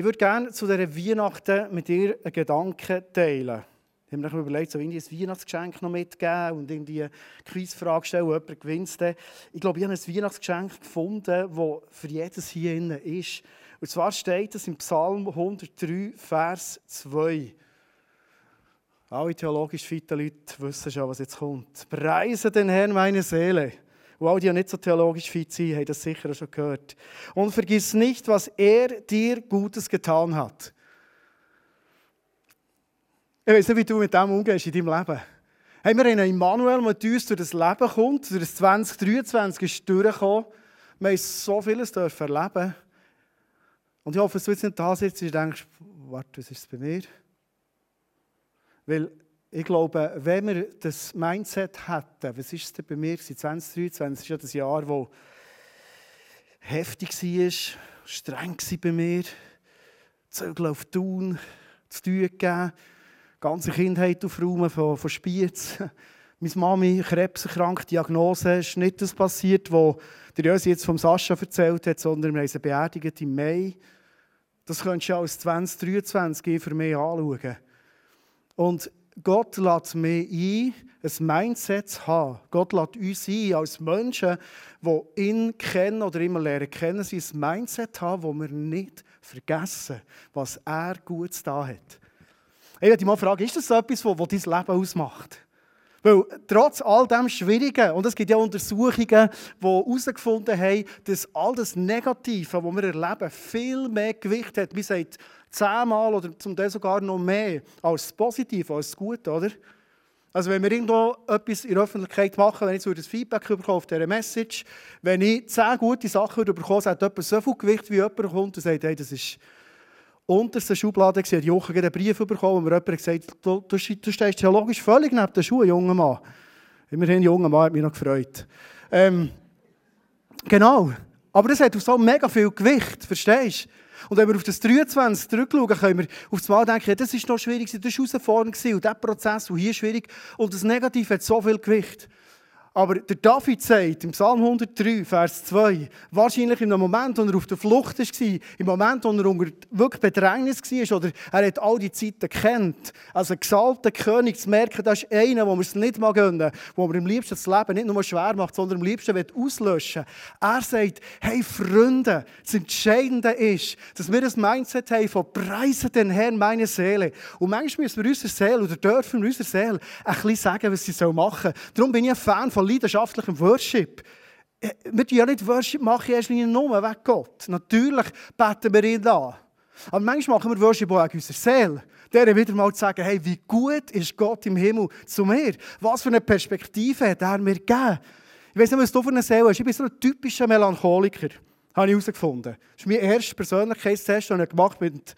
Ich würde gerne zu dieser Weihnachten mit dir einen Gedanken teilen. Ich habe mir überlegt, so irgendwie ein Weihnachtsgeschenk noch mitgeben und irgendwie eine Quizfrage stellen, jemand gewinnt Ich glaube, ich habe ein Weihnachtsgeschenk gefunden, das für jedes hier innen ist. Und zwar steht es im Psalm 103, Vers 2. Alle theologisch fitte Leute wissen schon, was jetzt kommt. Preise den Herrn meine Seele. Und alle, die nicht so theologisch fit sind, haben das sicher schon gehört. Und vergiss nicht, was er dir Gutes getan hat. Ich weiß nicht, wie du mit dem umgehst in deinem Leben. Hey, wir haben einen Immanuel, der uns durch das Leben kommt, durch das 2023 ist durchgekommen. Wir haben so vieles erleben. Und ich hoffe, dass du jetzt nicht da sitzt und denkst, warte, was ist bei mir? Weil ich glaube, wenn wir das Mindset hätten, was ist es denn bei mir? 2023 ist ja das Jahr, das heftig war, streng war bei mir, Zögel auf Tun, zu tun gegeben, ganze Kindheit aufräumen von, von Spiez. Meine Mami, krebserkrankt, Diagnose, ist nicht das passiert, was der Jösi jetzt vom Sascha erzählt hat, sondern wir haben sie beerdigt im Mai. Das könntest du als 2023 für mich anschauen. Und Gott lädt mich ein, ein Mindset zu haben. Gott lädt uns ein, als Menschen, die ihn kennen oder immer lernen kennen, ein Mindset haben, wo wir nicht vergessen, was er gut da hat. Ich würde mal fragen, ist das etwas, was dein Leben ausmacht? Weil trotz all dem Schwierigen, und es gibt ja Untersuchungen, die herausgefunden haben, dass all das Negative, was wir erleben, viel mehr Gewicht hat. Man sagt zehnmal oder zum Teil sogar noch mehr als das Positive, als das Gute, oder? Also wenn wir irgendwo etwas in der Öffentlichkeit machen, wenn ich so das Feedback bekomme auf dieser Message, wenn ich zehn gute Sachen bekomme, hat jemand so viel Gewicht, wie jemand kommt und sagt, hey, das ist unterste Schublade gesehen, Woche einen Brief bekommen, wo mir jemand gesagt hat, du, du, du stehst theologisch völlig neben den Schuhen, junger Mann. Immerhin, junger Mann hat mich noch gefreut. Ähm, genau. Aber das hat auch so mega viel Gewicht, verstehst du? Und wenn wir auf das 23 zurückschauen, können wir auf das Mal denken, das ist noch schwierig, das war herausfordernd und dieser Prozess und hier schwierig. Und das Negative hat so viel Gewicht. Aber der David sagt im Psalm 103, Vers 2, wahrscheinlich in einem Moment, wo er auf der Flucht war, im Moment, wo er unter wirklich Bedrängnis war, oder er hat all die Zeiten kennt, als ein gesalter König zu merken, das ist einer, wo wir es nicht mal gönnen, wo wir am liebsten das Leben nicht nur schwer macht, sondern am liebsten auslöschen will. Er sagt, hey Freunde, das Entscheidende ist, dass wir das Mindset haben von preisen den Herrn meine Seele. Und manchmal müssen wir unserer Seele, oder dürfen wir unserer Seele, ein bisschen sagen, was sie machen soll. Darum bin ich ein Fan von von leidenschaftlichem Worship. Äh, wir tun ja nicht Worship machen, erst nur wegen Gott. Natürlich beten wir ihn an. Aber manchmal machen wir Worship auch unserer Seele. Der wieder mal zu sagen, hey, wie gut ist Gott im Himmel zu mir? Was für eine Perspektive hat er mir gegeben? Ich weiß nicht, was du für eine Seele hast. Ich bin so ein typischer Melancholiker. Habe ich herausgefunden. Das ist mein erster Persönlichkeitstest, den ich gemacht mit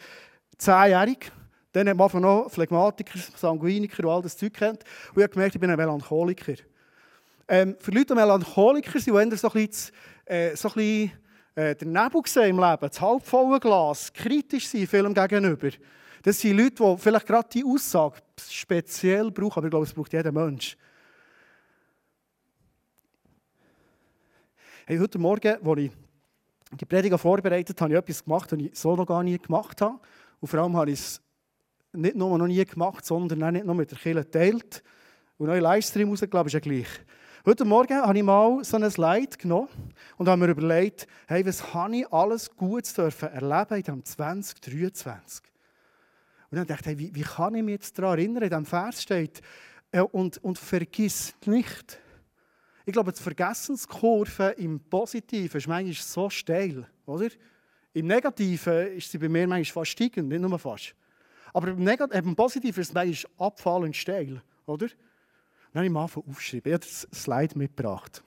10-Jährigen. Dann hat man noch Phlegmatiker, Sanguiniker und all das Zeug kennt. Und ich habe gemerkt, ich bin ein Melancholiker. Ähm, für Leute, die Melancholiker sind, die so ein bisschen, äh, so ein bisschen äh, den Nebel sehen im Leben, das halbvolle Glas, kritisch sind vielem gegenüber. Das sind Leute, die vielleicht gerade die Aussage speziell brauchen, aber ich glaube, es braucht jeder Mensch. Hey, heute Morgen, als ich die Prediger vorbereitet habe, habe ich etwas gemacht, was ich so noch gar nie gemacht habe. Und vor allem habe ich es nicht nur noch nie gemacht, sondern auch nicht nur mit der Kirche geteilt. Und in Livestream rausgelassen, ist ja gleich. Heute Morgen habe ich mal so ein Slide genommen und habe mir überlegt, hey, was habe ich alles Gutes dürfen erleben in diesem 2023? Und dann dachte ich, hey, wie, wie kann ich mich jetzt daran erinnern? In diesem Vers steht, äh, und, und vergiss nicht. Ich glaube, die Vergessenskurve im Positiven ist manchmal so steil, oder? Im Negativen ist sie bei mir manchmal fast steigend, nicht nur fast. Aber im, Negat im Positiven ist es manchmal abfallend steil, oder? Dann habe ich mal aufgeschrieben. Ich habe das Slide mitgebracht.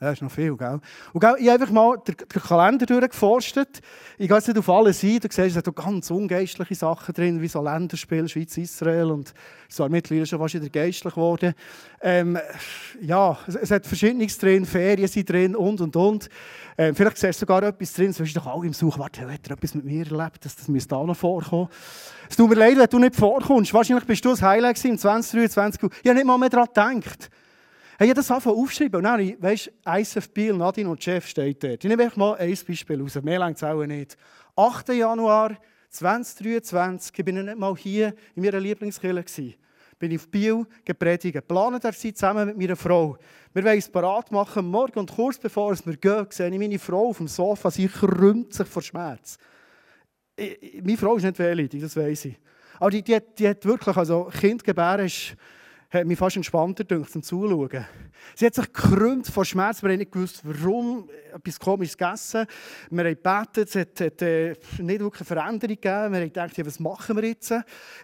Ja, ist noch viel, gell? Und gell, ich habe einfach mal den, Kalender durchgeforstet. Ich gehe jetzt nicht auf alles ein. Du siehst, es hat ganz ungeistliche Sachen drin, wie so Länderspiele, Schweiz, Israel. Und es war mittlerweile schon fast wieder geistlich geworden. Ähm, ja, es, es, hat Verschiedenes drin, Ferien sind drin und, und, und. Ähm, vielleicht siehst du sogar etwas drin. Es ist doch auch im Such, warte, hat er etwas mit mir erlebt? Das, das müsste auch noch vorkommen. Es tut mir leid, wenn du nicht vorkommst. Wahrscheinlich bist du ein Highlight im 2023. Ich habe nicht mal mehr daran gedacht. Hey, ich habe das angefangen aufgeschrieben. Und dann, weißt du, ISF Biel, Nadine und Chef steht dort. Ich nehme einfach mal ein Beispiel raus. Mehr längt es auch nicht. 8. Januar 2023, ich bin nicht mal hier in meiner Lieblingskirche bin ich auf Biel gepredigt. Planen wir zusammen mit meiner Frau. Wir wollen es parat machen. Morgen und kurz bevor wir gehen, sehe ich meine Frau auf dem Sofa. Sie krümmt sich vor Schmerz. Ich, meine Frau ist nicht wehleidig, das weiß ich. Aber die, die, die hat wirklich, also Kindgebären ist hat mich fast entspannter gedacht, zum Zuschauen. Sie hat sich gekrümmt vor Schmerz. Wir haben nicht gewusst, warum. Etwas Komisches gegessen. Wir haben gebetet. Es hat, hat äh, nicht wirklich eine Veränderung gegeben. Wir haben gedacht, ja, was machen wir jetzt?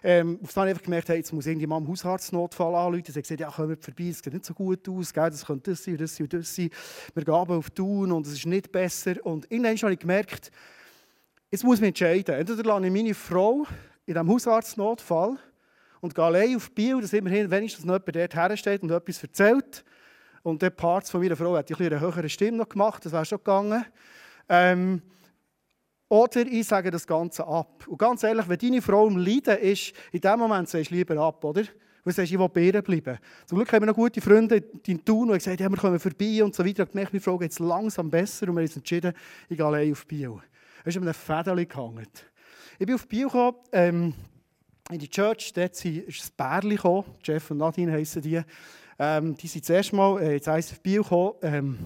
Ähm, auf dann einfach gemerkt, hey, jetzt muss irgendwie mal im Hausarztnotfall anrufen. Sie hat gesagt, ja, kommen vorbei, es sieht nicht so gut aus. Gell? Das könnte das sein, das sein, das sein. Wir gehen auf Tun und es ist nicht besser. Und irgendwann habe ich gemerkt, jetzt muss ich entscheiden. Entweder lasse ich meine Frau in diesem Hausarztnotfall und gehe allein auf Biel, dass immerhin wenigstens noch jemand dort hersteht und etwas erzählt. Und der Part von meiner Frau hat ein eine höhere Stimme noch gemacht, das wäre schon gegangen. Ähm, oder ich sage das Ganze ab. Und ganz ehrlich, wenn deine Frau im Leiden ist, in dem Moment sagst du lieber ab, oder? Du sagst, ich will bei bleiben. Zum Glück haben wir noch gute Freunde in Thun, die gesagt haben, wir kommen vorbei und so weiter. Habe gemerkt, meine Frau geht es langsam besser und wir haben uns entschieden, ich gehe allein auf Biel. Es ist um ein Fädeli gehangen. Ich bin auf Biel gekommen, ähm, in die Church, dort ist ein Bärli gekommen, Jeff und Nadine heissen die. Ähm, die sind zuerst mal äh, ins ISF Biel gekommen. Ähm,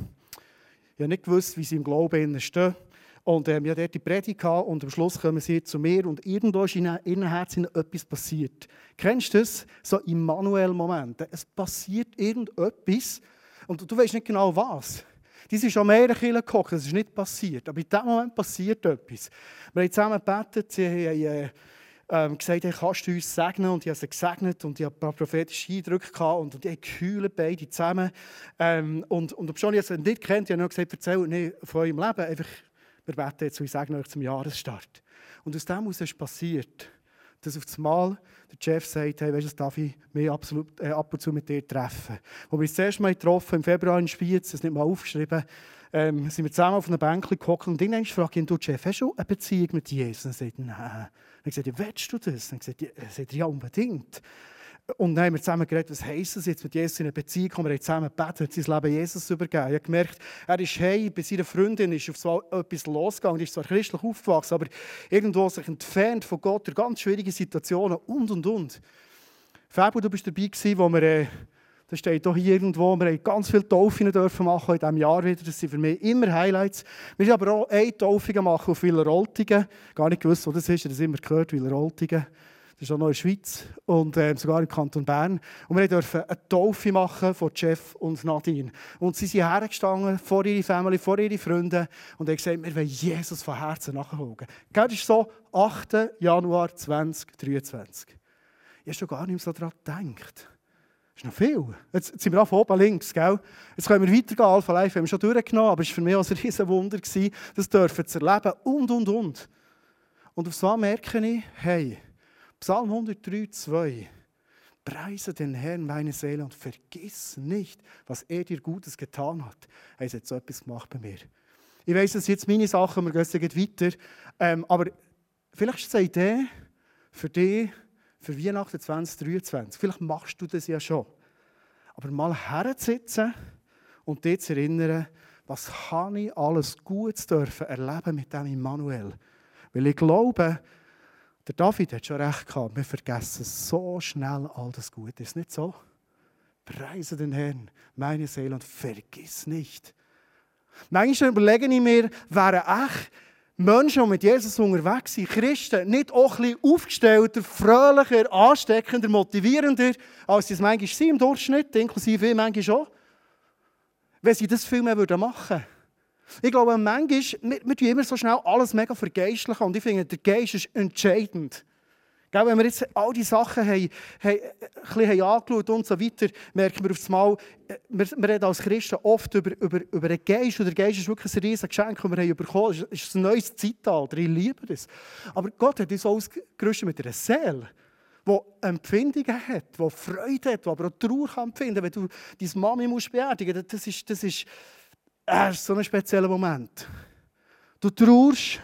ich habe nicht gewusst, wie sie im Glauben stehen. Und ähm, ich dort die Predigt und am Schluss kommen sie zu mir und irgendwo ist in ihrem Herzen etwas passiert. Kennst du das? So Immanuel-Momente. Es passiert irgendetwas und du weißt nicht genau was. Die sind schon mehrere Kilo gekocht, das ist nicht passiert. Aber in dem Moment passiert etwas. Wir haben zusammen gebetet, sie haben... Äh, ähm, gesagt, hey, kannst du uns segnen? Und ich habe sie gesegnet und ich habe ein paar prophetische Eindrücke gehabt und, und ich gekühlt beide zusammen. Ähm, und, und obwohl ich sie nicht kennt, ich habe nur gesagt, erzähl nicht von eurem Leben, einfach, wir beten jetzt ich sage euch zum Jahresstart. Und aus dem heraus ist passiert, dass auf das Mal der Chef sagt, hey, weißt du, darf ich mich absolut, äh, ab und zu mit dir treffen. Wo wir uns das erste Mal getroffen im Februar in Spiez, das nicht mal aufgeschrieben, ähm, sind wir zusammen auf einer Bank gehockt und irgendwann frage ich ihn, du Chef, hast du eine Beziehung mit Jesus? Und er sagt, nein. Dann gesagt, ja, willst du das? Dann gesagt, er sagt, ja, unbedingt. Und dann haben wir zusammen geredet, was heisst es jetzt mit Jesus in eine Beziehung kommen. Wir haben zusammen gebetet, sein Leben Jesus übergeben. Ich habe gemerkt, er ist hey, bei seiner Freundin ist auf so etwas losgegangen. Ist zwar christlich aufgewachsen, aber irgendwo sich entfernt von Gott, durch ganz schwierige Situationen und, und, und. Fabio, du bist dabei gewesen, wo wir... Äh, das steht hier irgendwo. Wir haben ganz viele Taufen dürfen machen in diesem Jahr wieder. Das sind für mich immer Highlights. Wir haben aber auch eine Taufe gemacht auf Wileroltigen. Gar nicht gewusst, wo das ist. Ich habe das immer gehört, Wileroltigen. Das ist auch noch in der Schweiz und äh, sogar im Kanton Bern. Und wir durften eine Taufe machen von Jeff und Nadine. Und sie sind hergestanden vor ihre Familie, vor ihre Freunde und haben gesagt, wir wollen Jesus von Herzen nachfolgen. Das ist so 8. Januar 2023. Ich habe schon gar nicht mehr so daran gedacht. Ist noch viel. Jetzt, sind wir von oben links. Gell? Jetzt können wir weitergehen. Alpha Life haben wir schon durchgenommen, aber es war für mich auch ein riesen Wunder, das dürfen zu erleben. Und, und, und. Und auf so merke ich, hey, Psalm 103, 2. Preise den Herrn, meine Seele, und vergiss nicht, was er dir Gutes getan hat. Er hat so etwas gemacht bei mir. Ich weiß, sind jetzt meine Sachen, wir gehen jetzt weiter. Ähm, aber vielleicht ist es eine Idee für dich, für Weihnachten 2023. Vielleicht machst du das ja schon. Aber mal herzusitzen und dich zu erinnern, was habe ich alles Gutes dürfen erleben mit dem Immanuel. Weil ich glaube, der David hat schon recht gehabt, wir vergessen so schnell all das Gute. Ist nicht so? Preise den Herrn, meine Seele, und vergiss nicht. Manchmal überlege ich mir, wäre echt Menschen, die mit Jesus unterwegs sind, Christen, nicht auch ein bisschen aufgestellter, fröhlicher, ansteckender, motivierender, als sie es manchmal sind im Durchschnitt, inklusive ich manchmal auch, wenn sie das viel mehr machen würden. Ich glaube, manchmal, wir, wir immer so schnell alles mega vergeistlichen und ich finde, der Geist ist entscheidend. Gell, wenn wir jetzt all diese Sachen haben, haben, äh, bisschen angeschaut und so weiter, merken wir auf einmal, äh, wir, wir reden als Christen oft über, über, über den Geist und der Geist ist wirklich ein riesiges Geschenk, das wir haben bekommen haben. Es ist ein neues Zeitalter, ich liebe das. Aber Gott hat uns ausgerüstet mit einer Seele, die Empfindungen hat, die Freude hat, die aber auch Trauer kann empfinden Wenn du deine Mami musst beerdigen musst, das ist, das ist, äh, so ein spezieller Moment. Du trauerst,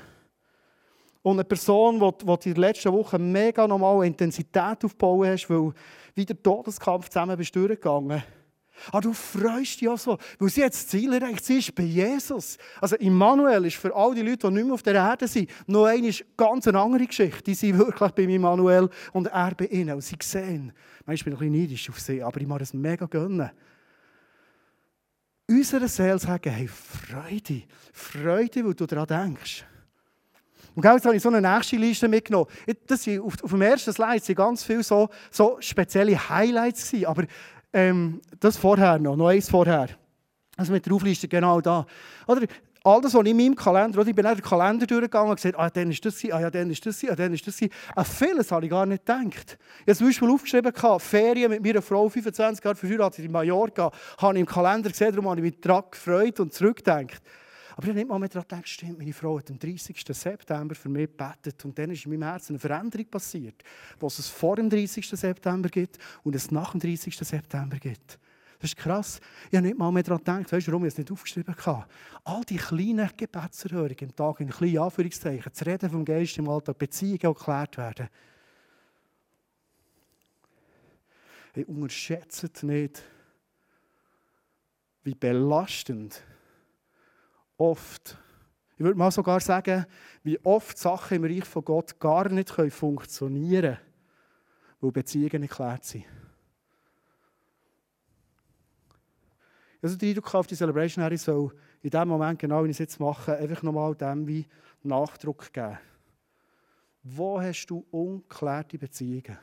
und eine Person, die in der letzten Woche mega normal Intensität aufbauen hast, weil wieder Todeskampf zusammen bist durchgegangen, Aber du freust dich auch so, weil sie jetzt das Ziel erreicht. Sie ist bei Jesus. Also Immanuel ist für all die Leute, die nicht mehr auf der Erde sind, noch eine ganz andere Geschichte. Die sind wirklich bei Immanuel und er bei ihnen. Und sie sehen, manchmal bin ich ein bisschen neidisch auf sie, aber ich mag es mega gönnen. Unsere Seele sagen, hey, Freude, Freude, weil du daran denkst. Und jetzt habe ich so eine nächste Liste mitgenommen. Das sind, auf, auf dem ersten Slide sind ganz viele so, so spezielle Highlights gewesen, aber ähm, das vorher noch, noch eins vorher. Also mit der Aufliste genau da. Oder all das, was in meinem Kalender, oder ich bin dann den Kalender durchgegangen und gesagt, ah, dann ist das, ah, ja, dann ist das, ah, dann ist das. An vieles habe ich gar nicht gedacht. Ich habe zum Beispiel aufgeschrieben, Ferien mit meiner Frau, 25 Jahre verheiratet in Mallorca, habe ich im Kalender gesehen, darum habe ich mich daran gefreut und zurückgedacht. Aber ich habe nicht mal daran gedacht, stimmt, meine Frau hat am 30. September für mich gebetet und dann ist in meinem Herzen eine Veränderung passiert, was es vor dem 30. September gibt und es nach dem 30. September gibt. Das ist krass. Ich habe nicht mal mehr daran gedacht, weißt du, warum ich es nicht aufgeschrieben habe. All die kleinen Gebetserhörungen im Tag, in kleinen Anführungszeichen, das Reden vom Geist im Alltag, Beziehungen geklärt werden. Hey, unterschätzt nicht, wie belastend oft, ich würde mal sogar sagen, wie oft Sachen im Reich von Gott gar nicht funktionieren können, weil Beziehungen nicht geklärt sind. Also die Eindruck auf die Celebration Harry soll in dem Moment, genau wie ich es jetzt mache, einfach nochmal dem wie Nachdruck geben. Wo hast du ungeklärte Beziehungen?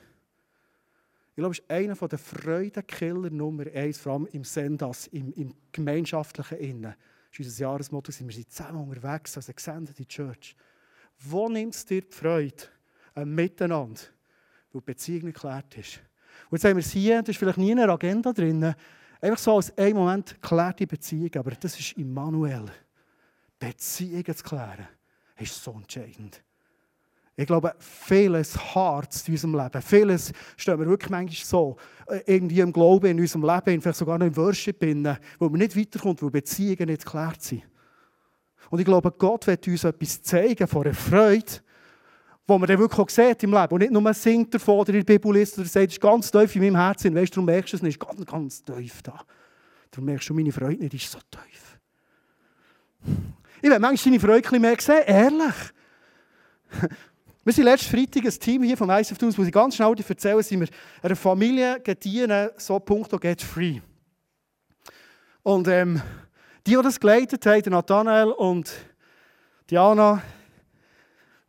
Ich glaube, es ist einer der Freudenkiller Nummer eins, vor allem im Sendas, im, im gemeinschaftlichen Innen ist unser Jahresmotto, wir sind zusammen unterwegs als eine gesendete Church. Wo nimmt es dir die Freude am Miteinander, wo die Beziehung geklärt ist? Und jetzt haben wir es hier, das ist vielleicht nie in einer Agenda drin, einfach so als ein Moment geklärte Beziehung, aber das ist Immanuel. Beziehungen zu klären, ist so entscheidend. Ich glaube, vieles hart in unserem Leben. Vieles stehen wir wirklich manchmal so, äh, irgendwie im Glauben, in unserem Leben, vielleicht sogar noch im Worship, wo man nicht weiterkommt, wo Beziehungen nicht geklärt sind. Und ich glaube, Gott wird uns etwas zeigen von einer Freude, wo man dann wirklich auch sieht im Leben. Und nicht nur singt davon oder in der Bibel liest oder sagt, es ist ganz tief in meinem Herzen. Weißt du, darum merkst du es nicht, es ist ganz, ganz tief da. Darum merkst du, meine Freude nicht ist so tief. Ich will manchmal deine Freude mehr sehen, ehrlich. Wir sind letzten Freitag ein Team hier vom ICF Tools, wo ich ganz schnell erzählen, sind wir einer Familie gedienen, so Punkto Get Free. Und ähm, die, die das geleitet haben, Nathanael und Diana,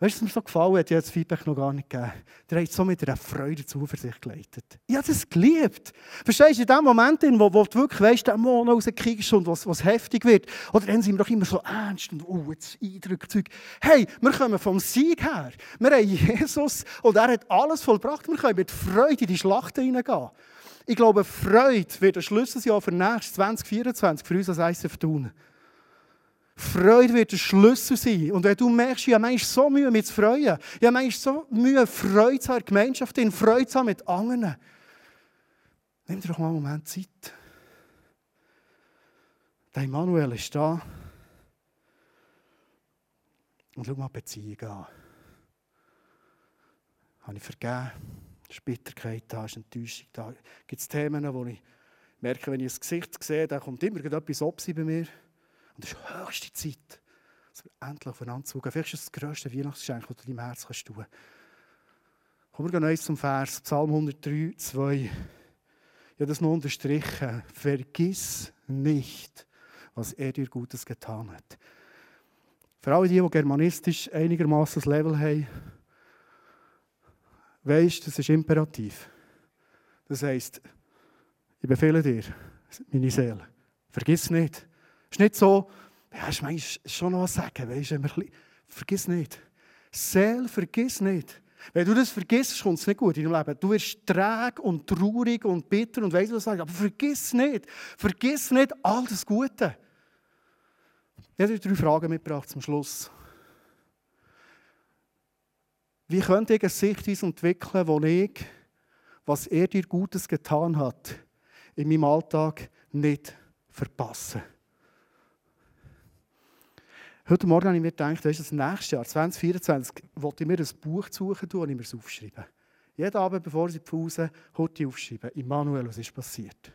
Weißt du, was mir so gefallen hat? Ich das Feedback noch gar nicht gegeben. Der hat so mit einer Freude Zuversicht geleitet. Ich habe das geliebt. Verstehst du, in dem Moment, wo, wo du wirklich weißt, der Mond rauskriegst und was, was heftig wird, oder dann sind wir doch immer so ernst und oh, jetzt Eindrücke, Hey, wir kommen vom Sieg her. Wir haben Jesus und er hat alles vollbracht. Wir können mit Freude in die Schlacht hineingehen. Ich glaube, Freude wird ein Schlüsseljahr für nächstes 2024 für uns als ICF tun. Freude wird der Schlüssel sein. Und wenn du merkst, ich habe manchmal so Mühe, mich zu freuen, ich habe manchmal so Mühe, Freude zu haben, Gemeinschaft in Freude zu haben mit anderen, nimm dir doch mal einen Moment Zeit. Der Manuel ist da. Und schau mal die Beziehung an. Habe ich vergeben? Ist Bitterkeit da? Ist Enttäuschung da? Gibt es Themen, wo ich merke, wenn ich das Gesicht sehe, da kommt immer etwas Opsi bei mir. Und es ist höchste Zeit, dass wir endlich aufeinander zugehen. Vielleicht ist es das grösste Weihnachtsgeschenk, das du deinem Herz kannst tun kannst. Kommen wir gehen zum Vers, Psalm 103, 2. Ich habe das noch unterstrichen. Vergiss nicht, was er dir Gutes getan hat. Für alle die, die germanistisch einigermaßen das Level haben, weisst, das ist imperativ. Das heisst, ich befehle dir, meine Seele, vergiss nicht, ist nicht so, ja, ist manchmal schon noch was sagen, weißt du, bisschen, vergiss nicht. Seele, vergiss nicht. Wenn du das vergisst, kommt es nicht gut in deinem Leben. Du wirst träge und traurig und bitter und weißt was sagen. Aber vergiss nicht. Vergiss nicht all das Gute. Ich habe drei Fragen mitgebracht zum Schluss. Wie könnte ich eine Sichtweise entwickeln, wo ich, was er dir Gutes getan hat, in meinem Alltag nicht verpasse? Heute Morgen habe ich mir gedacht, weißt, das nächste Jahr, 2024, wollte ich mir ein Buch suchen und ich mir es aufschreiben. Jeden Abend, bevor ich Pause, heute aufschreiben. Immanuel, was ist passiert?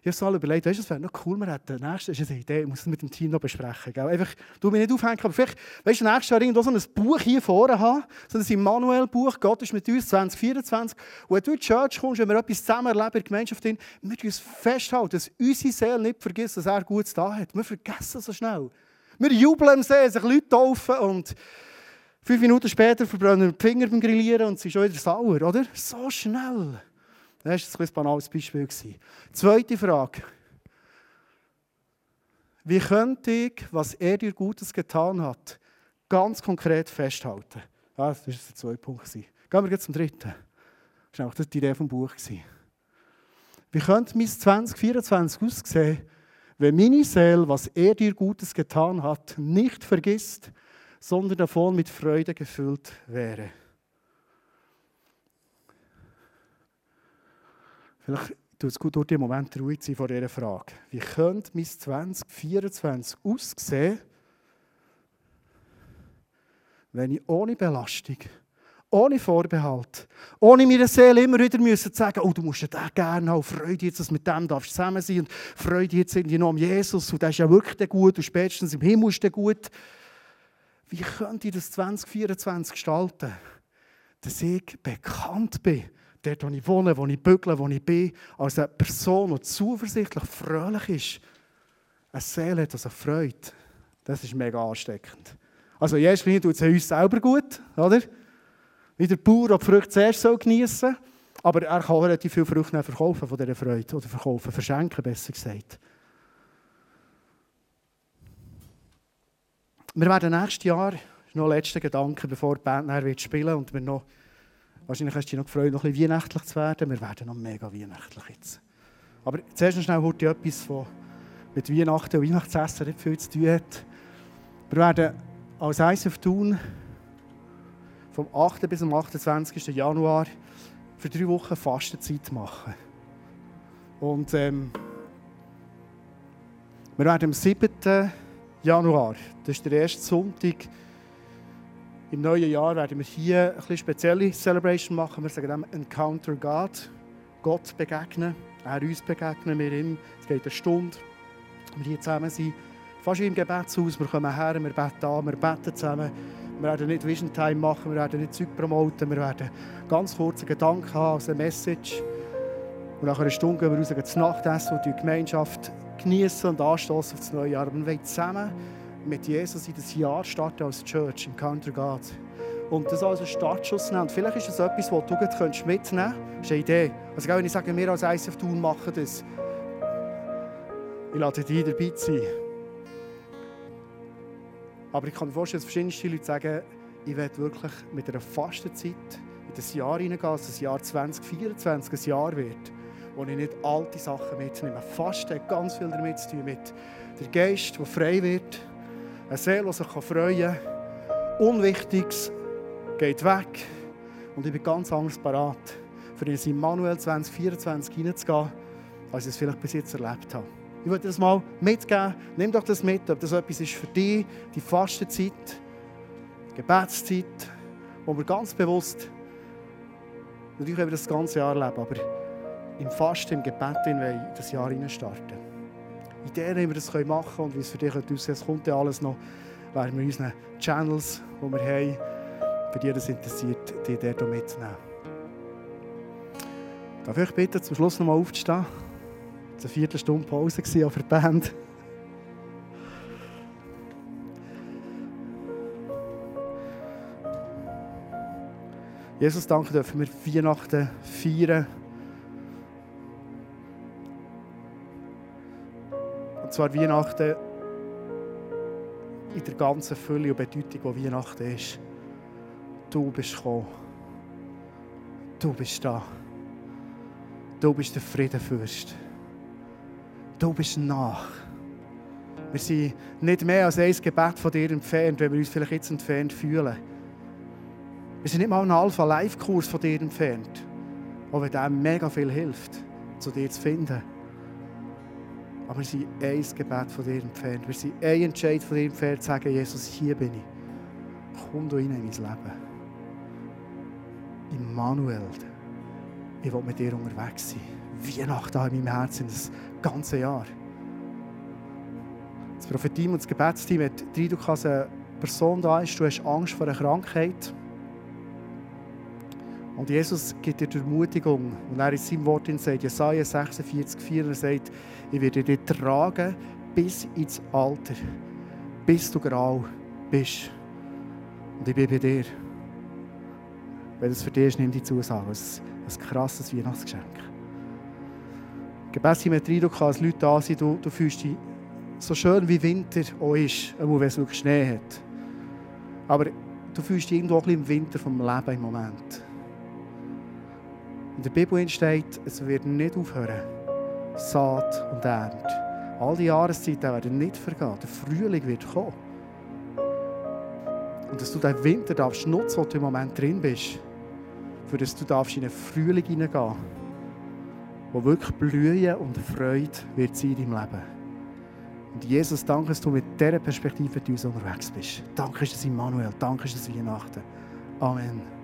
Ich habe so überlegt, weißt du, es wäre noch cool, wir hätten nächste ist eine Idee, ich muss es mit dem Team noch besprechen. Gell? Einfach, du mich nicht aufhängen, aber vielleicht, weißt du, nächstes Jahr irgendwo so ein Buch hier vorne haben, so ein Immanuel-Buch, Gott ist mit uns 2024. Und wenn du in die Church kommst, wenn wir etwas zusammen erleben in der Gemeinschaft, wir müssen festhalten, dass unsere Seele nicht vergisst, dass er Gutes da hat. Wir vergessen so schnell. Wir jubeln am See, sich Leute taufen und fünf Minuten später verbrennen wir die Finger beim Grillieren und sie sind schon wieder sauer, oder? So schnell. Das war ein banales Beispiel. Zweite Frage. Wie könnte ich, was er dir Gutes getan hat, ganz konkret festhalten? Ja, das war der zweite Punkt. Gehen wir jetzt zum dritten. Das war auch die Idee vom Buch. Wie könnte mein 2024 aussehen, wenn meine Seele, was er dir Gutes getan hat, nicht vergisst, sondern davon mit Freude gefüllt wäre? Vielleicht tut es gut durch den Moment ruhig sein vor dieser Frage. Wie könnte mein 2024 aussehen, wenn ich ohne Belastung, ohne Vorbehalt, ohne meine Seele immer wieder müssen sagen, oh, du musst den gerne haben, Freude jetzt, dass du mit dem darfst zusammen sein. Und Freude jetzt irgendwie noch um Jesus. Und der ist ja wirklich gut und spätestens im Himmel ist der gut. Wie könnte ich das 2024 gestalten, dass ich bekannt bin dort, wo ich wohne, wo ich bügle, wo ich bin, als eine Person, die zuversichtlich, fröhlich ist, eine Seele hat, also Freude, das ist mega ansteckend. Also in erster Linie tut es uns selber gut, oder? Wie der Bauer, der die Früchte zuerst geniessen soll, aber er kann relativ viel Früchte verkaufen von dieser Freude, oder verkaufen, verschenken, besser gesagt. Wir werden nächstes Jahr, noch letzter Gedanke, bevor die Band nachher spielen und wir noch Wahrscheinlich hast du dich noch gefreut, noch ein bisschen weihnachtlich zu werden. Wir werden noch mega weihnachtlich jetzt. Aber zuerst noch schnell heute etwas, was mit Weihnachten und Weihnachtsessen nicht viel zu tun hat. Wir werden als ISF Thun vom 8. bis zum 28. Januar für drei Wochen Fastenzeit machen. Und ähm, wir werden am 7. Januar, das ist der erste Sonntag, im neuen Jahr werden wir hier eine spezielle Celebration machen. Wir sagen dem Encounter God. Gott begegnen, er uns begegnen, wir ihm. Es geht eine Stunde, wir hier zusammen sind. Fast wie im Gebetshaus. Wir kommen her, wir beten an, wir beten zusammen. Wir werden nicht Vision Time machen, wir werden nicht Zeug promoten, wir werden ganz kurze Gedanken haben, also eine Message. Und nach einer Stunde gehen wir raus, gehen zu Nachtessen und die Gemeinschaft genießen und anstoßen auf das neue Jahr. Aber wir wollen zusammen mit Jesus in das Jahr starten als Church, im Country God. Und das als Startschuss nehmen. Und vielleicht ist das etwas, was du jetzt mitnehmen könntest. Das ist eine Idee. Also, wenn ich sage, wir als ICF Tour machen das. Ich lade dich dabei sein. Aber ich kann mir vorstellen, dass verschiedenste Leute sagen, ich werde wirklich mit einer Fastenzeit in das Jahr hineingehen, dass das Jahr 2024 ein Jahr wird, wo ich nicht alte Sachen mitnehme. Fasten hat ganz viel damit zu tun, mit der Geist, der frei wird, eine Seele, die sich freuen kann. Unwichtiges geht weg. Und ich bin ganz anders parat, für in Immanuel 2024 hineinzugehen, als ich es vielleicht bis jetzt erlebt habe. Ich würde das mal mitgeben. Nimm doch das mit, ob das etwas ist für dich, die Fastenzeit, Gebetszeit, wo wir ganz bewusst, natürlich wir das ganze Jahr leben, aber im Fasten, im Gebet in das Jahr starten Ideen, wie wir das machen können und wie es für dich aussehen. Es kommt ja alles noch während wir unseren Channels, die wir haben, für die das interessiert, die dort mitzunehmen. Darf ich bitten, zum Schluss noch mal aufzustehen? Es war eine Viertelstunde Pause für die Band. Jesus, danke dürfen wir Weihnachten feiern. Und zwar Weihnachten in der ganzen Fülle und Bedeutung, die Weihnachten ist. Du bist gekommen. Du bist da. Du bist der Friedenfürst. Du bist nach. Wir sind nicht mehr als ein Gebet von dir entfernt, wenn wir uns vielleicht jetzt entfernt fühlen. Wir sind nicht mal ein Alpha-Live-Kurs von dir entfernt. Auch wenn der mega viel hilft, zu dir zu finden. Aber wir sind ein Gebet von dir entfernt. Wir sind ein Entscheid von dir entfernt, zu sagen, Jesus, hier bin ich. Komm du rein in mein Leben. Immanuel. ich will mit dir unterwegs sein. Weihnachten in meinem Herzen, das ganze Jahr. Das Prophetie und das Gebetsteam hat den Eindruck, dass eine Person da ist, du hast Angst vor einer Krankheit. Und Jesus gibt dir die Ermutigung. Und er in seinem Wort sagt, Jesaja 46,4, er sagt, ich werde dich tragen bis ins Alter, bis du grau bist. Und ich bin bei dir. Wenn es für dich ist, nimm die Zusage. Das ist ein krasses Weihnachtsgeschenk. Gebet mit Eindruck, dass Leute da sind, du, du fühlst dich so schön wie Winter auch ist, wenn es wirklich Schnee hat. Aber du fühlst dich irgendwo ein bisschen im Winter vom Leben im Moment. In der Bibel steht, es wird nicht aufhören. Saat und Ernte. All die Jahreszeiten werden nicht vergehen. Der Frühling wird kommen. Und dass du den Winter darfst nutzen, wo du im Moment drin bist, für dass du darfst in einen Frühling hineingehen, wo wirklich Blühen und Freude wird sein in deinem Leben. Und Jesus, danke, dass du mit dieser Perspektive mit uns unterwegs bist. Danke, dass Immanuel. Danke, dass Weihnachten. Amen.